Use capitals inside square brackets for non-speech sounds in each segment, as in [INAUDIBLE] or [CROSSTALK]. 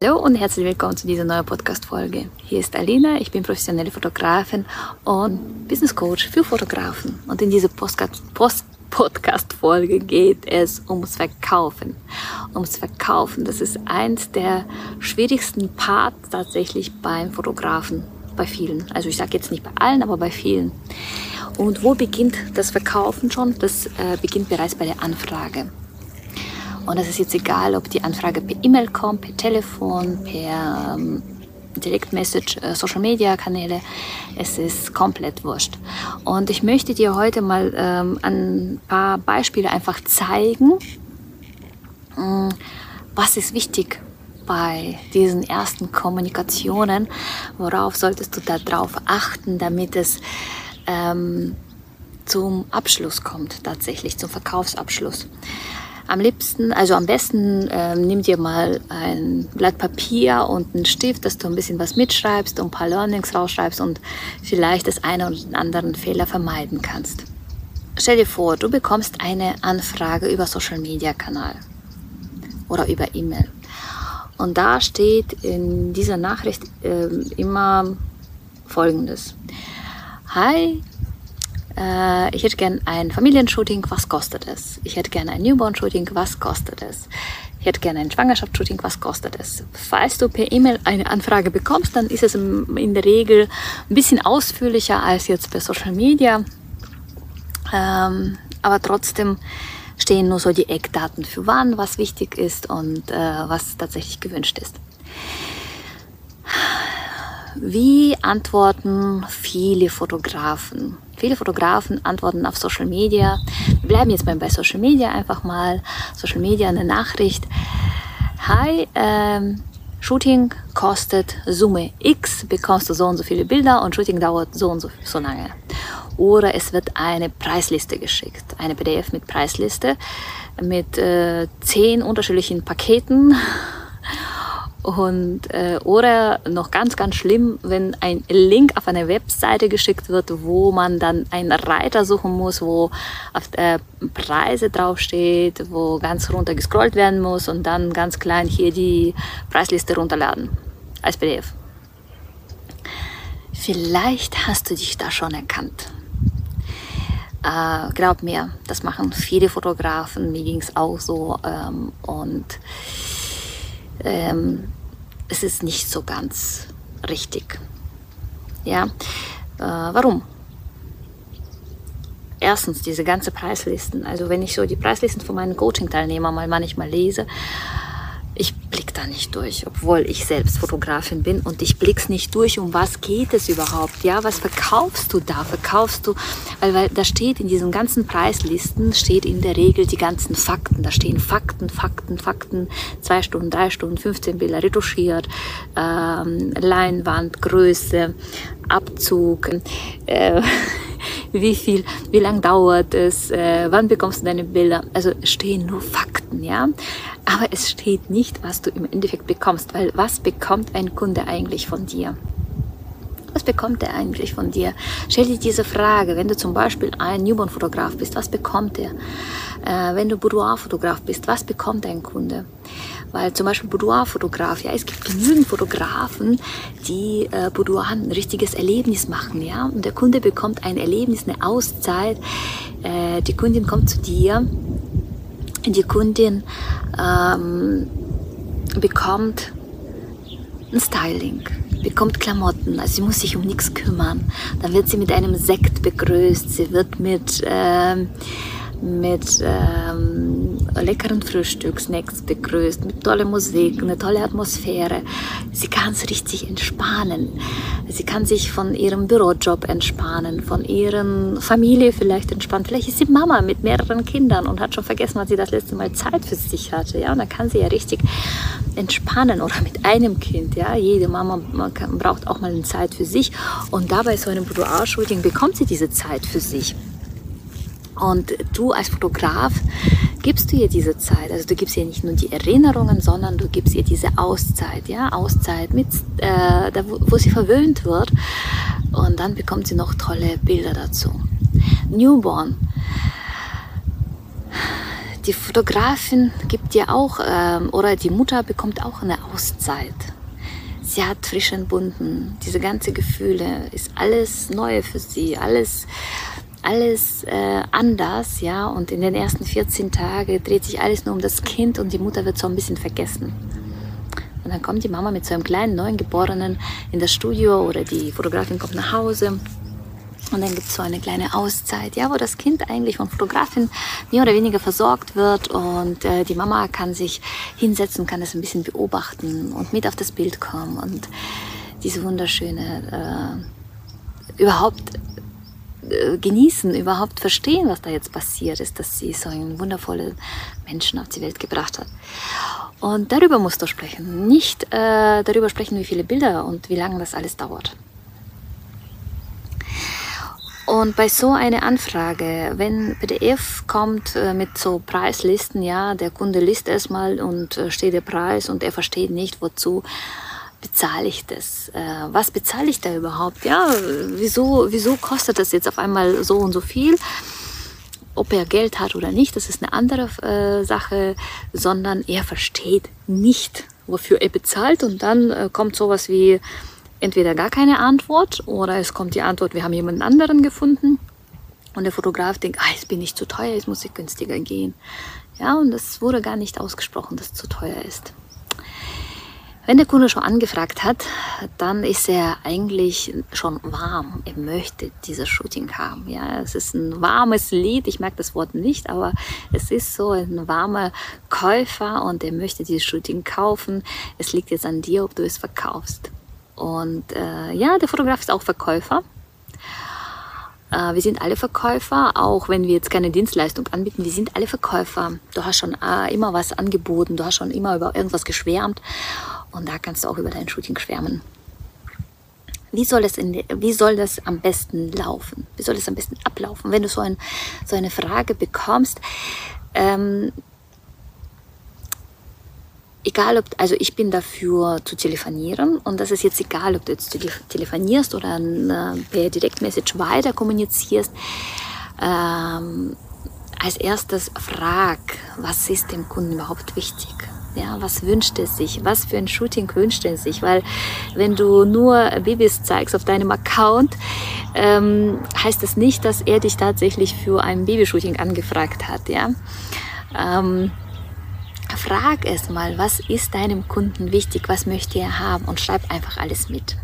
Hallo und herzlich willkommen zu dieser neuen Podcast-Folge. Hier ist Alina, ich bin professionelle Fotografin und Business Coach für Fotografen. Und in dieser Podcast-Folge geht es ums Verkaufen. Ums Verkaufen, das ist eins der schwierigsten Parts tatsächlich beim Fotografen, bei vielen. Also ich sage jetzt nicht bei allen, aber bei vielen. Und wo beginnt das Verkaufen schon? Das äh, beginnt bereits bei der Anfrage. Und es ist jetzt egal, ob die Anfrage per E-Mail kommt, per Telefon, per ähm, Direktmessage, äh, Social Media Kanäle. Es ist komplett wurscht. Und ich möchte dir heute mal ähm, ein paar Beispiele einfach zeigen, ähm, was ist wichtig bei diesen ersten Kommunikationen, worauf solltest du da drauf achten, damit es ähm, zum Abschluss kommt, tatsächlich zum Verkaufsabschluss. Am liebsten, also am besten ähm, nimm dir mal ein Blatt Papier und einen Stift, dass du ein bisschen was mitschreibst und ein paar Learnings rausschreibst und vielleicht das eine oder den anderen Fehler vermeiden kannst. Stell dir vor, du bekommst eine Anfrage über Social Media Kanal oder über E-Mail. Und da steht in dieser Nachricht äh, immer Folgendes. Hi, äh, ich hätte gern ein Familienshooting, was kostet es? Ich hätte gerne ein Newborn-Shooting, was kostet es? Ich hätte gerne ein Schwangerschaftsshooting, was kostet es? Falls du per E-Mail eine Anfrage bekommst, dann ist es in der Regel ein bisschen ausführlicher als jetzt bei Social Media. Ähm, aber trotzdem stehen nur so die Eckdaten für wann, was wichtig ist und äh, was tatsächlich gewünscht ist. Wie antworten viele Fotografen? Viele Fotografen antworten auf Social Media. Wir bleiben jetzt bei Social Media einfach mal. Social Media eine Nachricht. Hi, ähm, Shooting kostet Summe X, bekommst du so und so viele Bilder und Shooting dauert so und so, so lange. Oder es wird eine Preisliste geschickt, eine PDF mit Preisliste mit äh, zehn unterschiedlichen Paketen und, äh, oder noch ganz, ganz schlimm, wenn ein Link auf eine Webseite geschickt wird, wo man dann einen Reiter suchen muss, wo auf äh, Preise draufsteht, wo ganz runter gescrollt werden muss und dann ganz klein hier die Preisliste runterladen als PDF. Vielleicht hast du dich da schon erkannt. Äh, glaub mir, das machen viele Fotografen, mir ging es auch so. Ähm, und ähm, es ist nicht so ganz richtig. Ja, äh, warum? Erstens diese ganze Preislisten. Also wenn ich so die Preislisten von meinen Coaching-Teilnehmern mal manchmal lese, ich blick da nicht durch, obwohl ich selbst Fotografin bin und ich blick's nicht durch, um was geht es überhaupt, ja, was verkaufst du da, verkaufst du, weil, weil da steht in diesen ganzen Preislisten, steht in der Regel die ganzen Fakten, da stehen Fakten, Fakten, Fakten, zwei Stunden, drei Stunden, 15 Bilder retuschiert, ähm, Leinwand, Größe, Abzug, äh, [LAUGHS] wie viel, wie lang dauert es, äh, wann bekommst du deine Bilder. Also stehen nur Fakten, ja. Aber es steht nicht, was du im Endeffekt bekommst, weil was bekommt ein Kunde eigentlich von dir? Was bekommt er eigentlich von dir? Stell dir diese Frage, wenn du zum Beispiel ein Newborn-Fotograf bist, was bekommt er? Äh, wenn du Boudoir-Fotograf bist, was bekommt dein Kunde? Weil zum Beispiel Boudoir-Fotograf, ja, es gibt genügend Fotografen, die äh, Boudoir ein richtiges Erlebnis machen, ja. Und der Kunde bekommt ein Erlebnis, eine Auszeit. Äh, die Kundin kommt zu dir. Die Kundin ähm, bekommt ein Styling, bekommt Klamotten, also sie muss sich um nichts kümmern. Dann wird sie mit einem Sekt begrüßt, sie wird mit ähm, mit ähm, leckeren Frühstück, Snacks begrüßt, mit toller Musik, eine tolle Atmosphäre. Sie kann sich richtig entspannen. Sie kann sich von ihrem Bürojob entspannen, von ihrer Familie vielleicht entspannen. Vielleicht ist sie Mama mit mehreren Kindern und hat schon vergessen, wann sie das letzte Mal Zeit für sich hatte. Ja, und dann kann sie ja richtig entspannen oder mit einem Kind. Ja, jede Mama kann, braucht auch mal eine Zeit für sich und dabei so einem Boudoir-Shooting bekommt sie diese Zeit für sich. Und du als Fotograf gibst du ihr diese Zeit. Also du gibst ihr nicht nur die Erinnerungen, sondern du gibst ihr diese Auszeit, ja, Auszeit, mit, äh, da, wo, sie verwöhnt wird. Und dann bekommt sie noch tolle Bilder dazu. Newborn. die Fotografin gibt dir auch, ähm, oder die Mutter bekommt auch eine Auszeit. Sie hat frischen Bunden, diese ganze Gefühle, ist alles neu für sie, alles, alles äh, anders, ja. Und in den ersten 14 Tagen dreht sich alles nur um das Kind und die Mutter wird so ein bisschen vergessen. Und dann kommt die Mama mit so einem kleinen Neugeborenen in das Studio oder die Fotografin kommt nach Hause und dann gibt es so eine kleine Auszeit, ja, wo das Kind eigentlich von Fotografin mehr oder weniger versorgt wird und äh, die Mama kann sich hinsetzen, kann das ein bisschen beobachten und mit auf das Bild kommen und diese wunderschöne äh, überhaupt genießen, überhaupt verstehen, was da jetzt passiert ist, dass sie so einen wundervollen Menschen auf die Welt gebracht hat. Und darüber musst du sprechen, nicht äh, darüber sprechen, wie viele Bilder und wie lange das alles dauert. Und bei so einer Anfrage, wenn PDF kommt äh, mit so Preislisten, ja, der Kunde liest erstmal und äh, steht der Preis und er versteht nicht, wozu bezahle ich das? Äh, was bezahle ich da überhaupt? Ja, wieso, wieso kostet das jetzt auf einmal so und so viel? Ob er Geld hat oder nicht, das ist eine andere äh, Sache, sondern er versteht nicht, wofür er bezahlt und dann äh, kommt sowas wie entweder gar keine Antwort oder es kommt die Antwort, wir haben jemanden anderen gefunden. Und der Fotograf denkt, ah, jetzt bin ich zu teuer, jetzt muss ich günstiger gehen. Ja, und das wurde gar nicht ausgesprochen, dass es zu teuer ist. Wenn der Kunde schon angefragt hat, dann ist er eigentlich schon warm. Er möchte dieses Shooting haben. Ja, es ist ein warmes Lied. Ich mag das Wort nicht, aber es ist so ein warmer Käufer und er möchte dieses Shooting kaufen. Es liegt jetzt an dir, ob du es verkaufst. Und äh, ja, der Fotograf ist auch Verkäufer. Äh, wir sind alle Verkäufer, auch wenn wir jetzt keine Dienstleistung anbieten. Wir sind alle Verkäufer. Du hast schon äh, immer was angeboten, du hast schon immer über irgendwas geschwärmt. Und da kannst du auch über dein Shooting schwärmen. Wie soll, das in, wie soll das am besten laufen? Wie soll das am besten ablaufen? Wenn du so, ein, so eine Frage bekommst, ähm, egal ob, also ich bin dafür zu telefonieren und das ist jetzt egal, ob du jetzt telefonierst oder äh, per Direktmessage weiter kommunizierst. Ähm, als erstes frag, was ist dem Kunden überhaupt wichtig? Ja, was wünscht er sich? Was für ein Shooting wünscht er sich? Weil wenn du nur Babys zeigst auf deinem Account, ähm, heißt das nicht, dass er dich tatsächlich für ein Babyshooting angefragt hat. Ja. Ähm, frag es mal, was ist deinem Kunden wichtig, was möchte er haben und schreib einfach alles mit.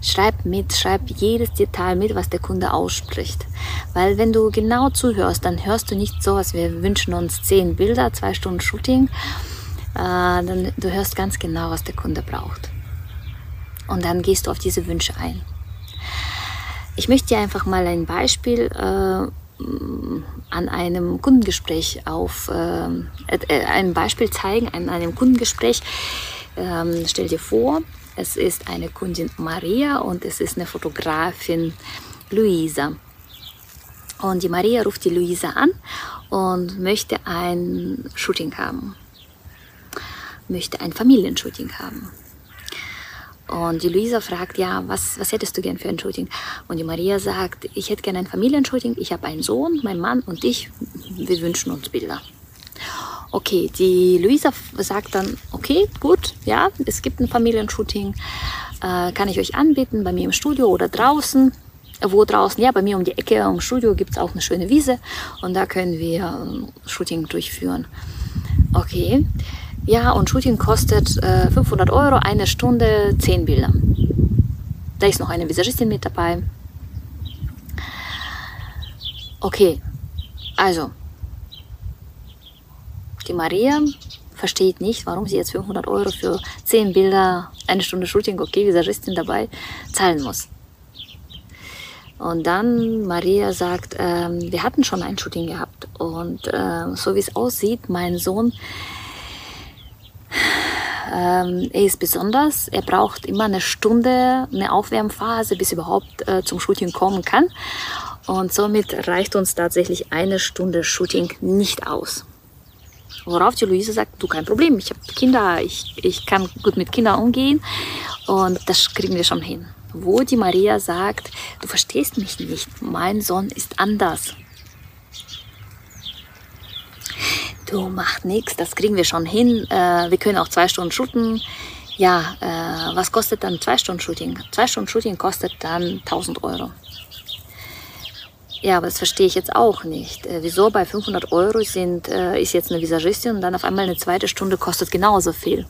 Schreib mit, schreib jedes Detail mit, was der Kunde ausspricht. Weil wenn du genau zuhörst, dann hörst du nicht so, als wir wünschen uns zehn Bilder, zwei Stunden Shooting. Äh, dann, du hörst ganz genau, was der Kunde braucht. Und dann gehst du auf diese Wünsche ein. Ich möchte dir einfach mal ein Beispiel äh, an einem Kundengespräch auf äh, äh, ein Beispiel zeigen, an einem Kundengespräch. Ähm, stell dir vor, es ist eine Kundin Maria und es ist eine Fotografin Luisa. Und die Maria ruft die Luisa an und möchte ein Shooting haben, möchte ein Familienshooting haben. Und die Luisa fragt, ja, was, was hättest du gern für ein Shooting? Und die Maria sagt, ich hätte gerne ein Familienshooting. Ich habe einen Sohn, mein Mann und ich, wir wünschen uns Bilder. Okay, die Luisa sagt dann, okay, gut, ja, es gibt ein Familienshooting. Äh, kann ich euch anbieten, bei mir im Studio oder draußen? Wo draußen? Ja, bei mir um die Ecke im Studio gibt es auch eine schöne Wiese und da können wir ein Shooting durchführen. Okay, ja, und Shooting kostet äh, 500 Euro, eine Stunde, 10 Bilder. Da ist noch eine Visagistin mit dabei. Okay, also, die Maria versteht nicht, warum sie jetzt 500 Euro für 10 Bilder, eine Stunde Shooting, okay, Visagistin dabei, zahlen muss. Und dann Maria sagt, ähm, wir hatten schon ein Shooting gehabt und äh, so wie es aussieht, mein Sohn ähm, er ist besonders. Er braucht immer eine Stunde, eine Aufwärmphase, bis er überhaupt äh, zum Shooting kommen kann. Und somit reicht uns tatsächlich eine Stunde Shooting nicht aus. Worauf die Luise sagt, du kein Problem, ich habe Kinder, ich, ich kann gut mit Kindern umgehen und das kriegen wir schon hin. Wo die Maria sagt, du verstehst mich nicht, mein Sohn ist anders. Du macht nichts, das kriegen wir schon hin. Äh, wir können auch zwei Stunden shooten. Ja, äh, was kostet dann zwei Stunden Shooting? Zwei Stunden Shooting kostet dann 1000 Euro. Ja, aber das verstehe ich jetzt auch nicht. Äh, wieso bei 500 Euro sind, äh, ist jetzt eine Visagistin und dann auf einmal eine zweite Stunde kostet genauso viel?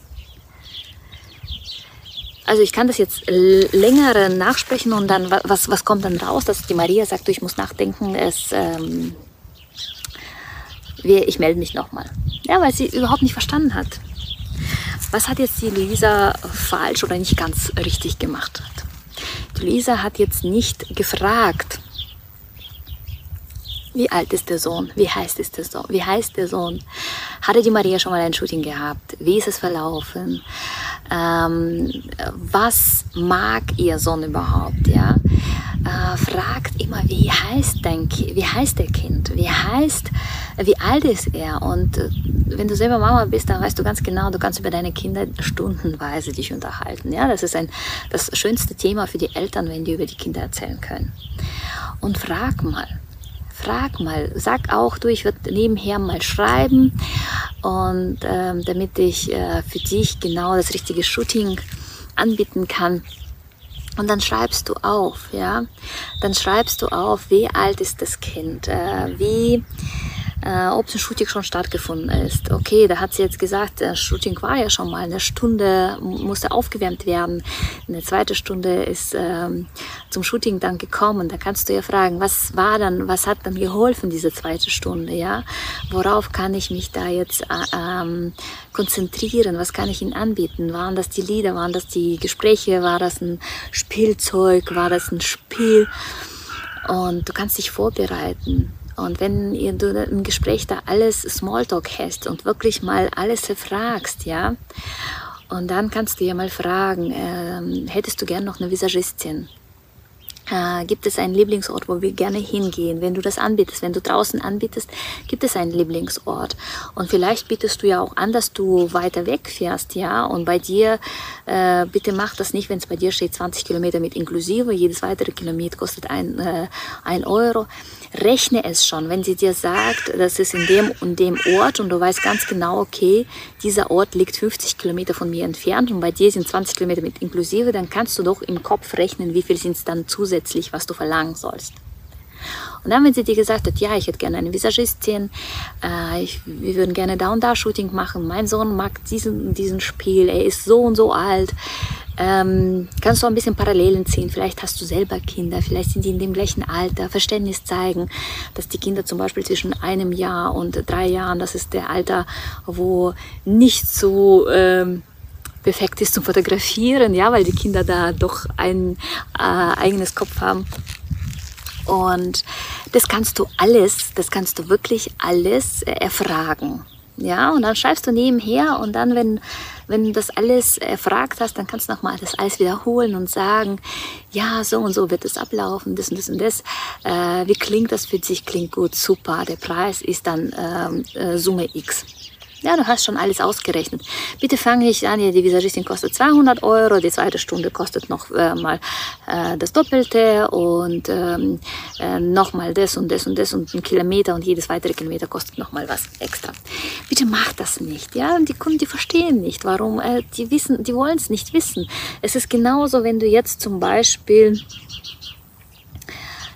Also ich kann das jetzt länger nachsprechen und dann, was, was kommt dann raus, dass die Maria sagt, du, ich muss nachdenken, es, ähm, ich melde mich nochmal. Ja, weil sie überhaupt nicht verstanden hat. Was hat jetzt die Luisa falsch oder nicht ganz richtig gemacht? Die Luisa hat jetzt nicht gefragt, wie alt ist der Sohn? Wie heißt ist der Sohn? Wie heißt der Sohn? Hatte die Maria schon mal ein Shooting gehabt? Wie ist es verlaufen? Ähm, was mag ihr Sohn überhaupt? Ja? Äh, fragt immer, wie heißt dein Kind? Wie heißt der Kind? Wie heißt, wie alt ist er? Und äh, wenn du selber Mama bist, dann weißt du ganz genau, du kannst über deine Kinder stundenweise dich unterhalten. Ja, das ist ein, das schönste Thema für die Eltern, wenn die über die Kinder erzählen können. Und frag mal, frag mal, sag auch du, ich würde nebenher mal schreiben und ähm, damit ich äh, für dich genau das richtige Shooting anbieten kann. Und dann schreibst du auf, ja, dann schreibst du auf, wie alt ist das Kind, äh, wie äh, ob ein Shooting schon stattgefunden ist. Okay, da hat sie jetzt gesagt, das Shooting war ja schon mal, eine Stunde musste aufgewärmt werden, eine zweite Stunde ist ähm, zum Shooting dann gekommen. Da kannst du ja fragen, was war dann, was hat dann geholfen, diese zweite Stunde, ja? Worauf kann ich mich da jetzt äh, ähm, konzentrieren? Was kann ich ihnen anbieten? Waren das die Lieder, waren das die Gespräche, war das ein Spielzeug, war das ein Spiel? Und du kannst dich vorbereiten. Und wenn ihr, du im Gespräch da alles Smalltalk hast und wirklich mal alles erfragst, ja, und dann kannst du ja mal fragen, äh, hättest du gern noch eine Visagistin? Äh, gibt es einen Lieblingsort, wo wir gerne hingehen? Wenn du das anbietest, wenn du draußen anbietest, gibt es einen Lieblingsort. Und vielleicht bietest du ja auch an, dass du weiter weg fährst, ja. Und bei dir, äh, bitte mach das nicht, wenn es bei dir steht 20 Kilometer mit inklusive. Jedes weitere Kilometer kostet ein, äh, ein Euro rechne es schon. Wenn sie dir sagt, das ist in dem und dem Ort und du weißt ganz genau, okay, dieser Ort liegt 50 Kilometer von mir entfernt und bei dir sind 20 Kilometer mit inklusive, dann kannst du doch im Kopf rechnen, wie viel sind es dann zusätzlich, was du verlangen sollst. Und dann, wenn sie dir gesagt hat, ja, ich hätte gerne eine Visagistin, äh, ich, wir würden gerne da und da Shooting machen, mein Sohn mag diesen, diesen Spiel, er ist so und so alt, ähm, kannst du ein bisschen Parallelen ziehen. Vielleicht hast du selber Kinder, vielleicht sind die in dem gleichen Alter. Verständnis zeigen, dass die Kinder zum Beispiel zwischen einem Jahr und drei Jahren, das ist der Alter, wo nicht so ähm, perfekt ist zum Fotografieren, ja, weil die Kinder da doch ein äh, eigenes Kopf haben. Und das kannst du alles, das kannst du wirklich alles äh, erfragen. Ja, und dann schreibst du nebenher und dann, wenn, wenn du das alles erfragt hast, dann kannst du nochmal das alles wiederholen und sagen, ja, so und so wird es ablaufen, das und das und das. Äh, wie klingt das für dich? Klingt gut, super. Der Preis ist dann ähm, äh, Summe X. Ja, du hast schon alles ausgerechnet. Bitte fange ich an, die Visagistin kostet 200 Euro, die zweite Stunde kostet noch äh, mal äh, das Doppelte und ähm, äh, nochmal das und das und das und ein Kilometer und jedes weitere Kilometer kostet nochmal was extra. Bitte mach das nicht, ja? Und die Kunden, die verstehen nicht, warum, äh, die wissen, die wollen es nicht wissen. Es ist genauso, wenn du jetzt zum Beispiel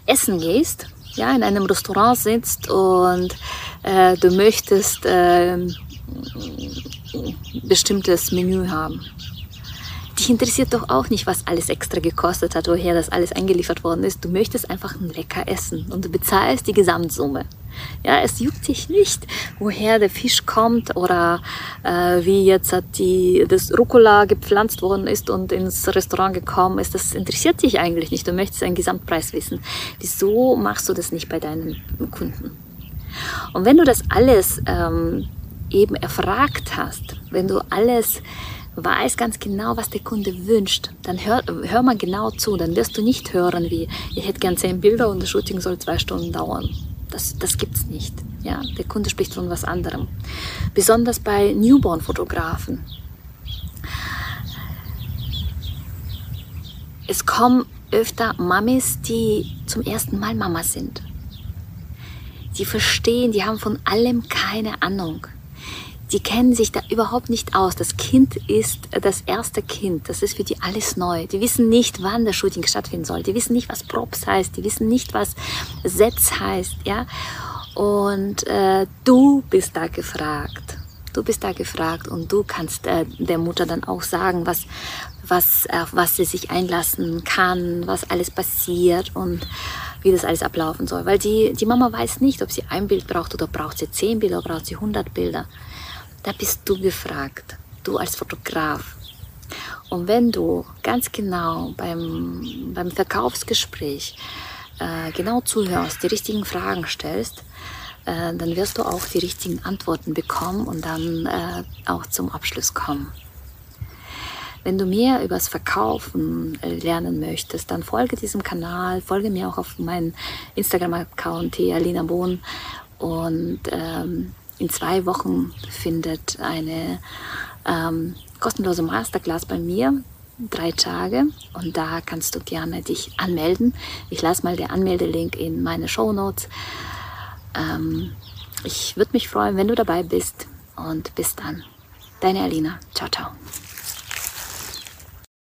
essen gehst, ja, in einem Restaurant sitzt und äh, du möchtest äh, bestimmtes Menü haben. Dich interessiert doch auch nicht, was alles extra gekostet hat, woher das alles eingeliefert worden ist. Du möchtest einfach ein lecker essen und du bezahlst die Gesamtsumme. Ja, es juckt dich nicht, woher der Fisch kommt oder äh, wie jetzt hat die, das Rucola gepflanzt worden ist und ins Restaurant gekommen ist. Das interessiert dich eigentlich nicht. Du möchtest einen Gesamtpreis wissen. Wieso machst du das nicht bei deinen Kunden? Und wenn du das alles ähm, eben erfragt hast, wenn du alles weißt ganz genau, was der Kunde wünscht, dann hör, hör mal genau zu. Dann wirst du nicht hören, wie ich hätte gern zehn Bilder und das Shooting soll zwei Stunden dauern. Das, das es nicht. Ja, der Kunde spricht von was anderem. Besonders bei Newborn-Fotografen. Es kommen öfter Mamis, die zum ersten Mal Mama sind. Die verstehen, die haben von allem keine Ahnung die kennen sich da überhaupt nicht aus. Das Kind ist das erste Kind. Das ist für die alles neu. Die wissen nicht, wann das Shooting stattfinden soll. Die wissen nicht, was Props heißt. Die wissen nicht, was Sets heißt. Ja? Und äh, du bist da gefragt. Du bist da gefragt und du kannst äh, der Mutter dann auch sagen, was, was, auf was sie sich einlassen kann, was alles passiert und wie das alles ablaufen soll. Weil die, die Mama weiß nicht, ob sie ein Bild braucht oder braucht sie zehn Bilder oder braucht sie hundert Bilder. Da bist du gefragt, du als Fotograf. Und wenn du ganz genau beim, beim Verkaufsgespräch äh, genau zuhörst, die richtigen Fragen stellst, äh, dann wirst du auch die richtigen Antworten bekommen und dann äh, auch zum Abschluss kommen. Wenn du mehr über das Verkaufen äh, lernen möchtest, dann folge diesem Kanal, folge mir auch auf meinen Instagram-Account, Alina Bohn. Und ähm, in zwei Wochen findet eine ähm, kostenlose Masterclass bei mir, drei Tage. Und da kannst du gerne dich anmelden. Ich lasse mal den Anmeldelink in meine Show Notes. Ähm, ich würde mich freuen, wenn du dabei bist. Und bis dann. Deine Alina. Ciao, ciao.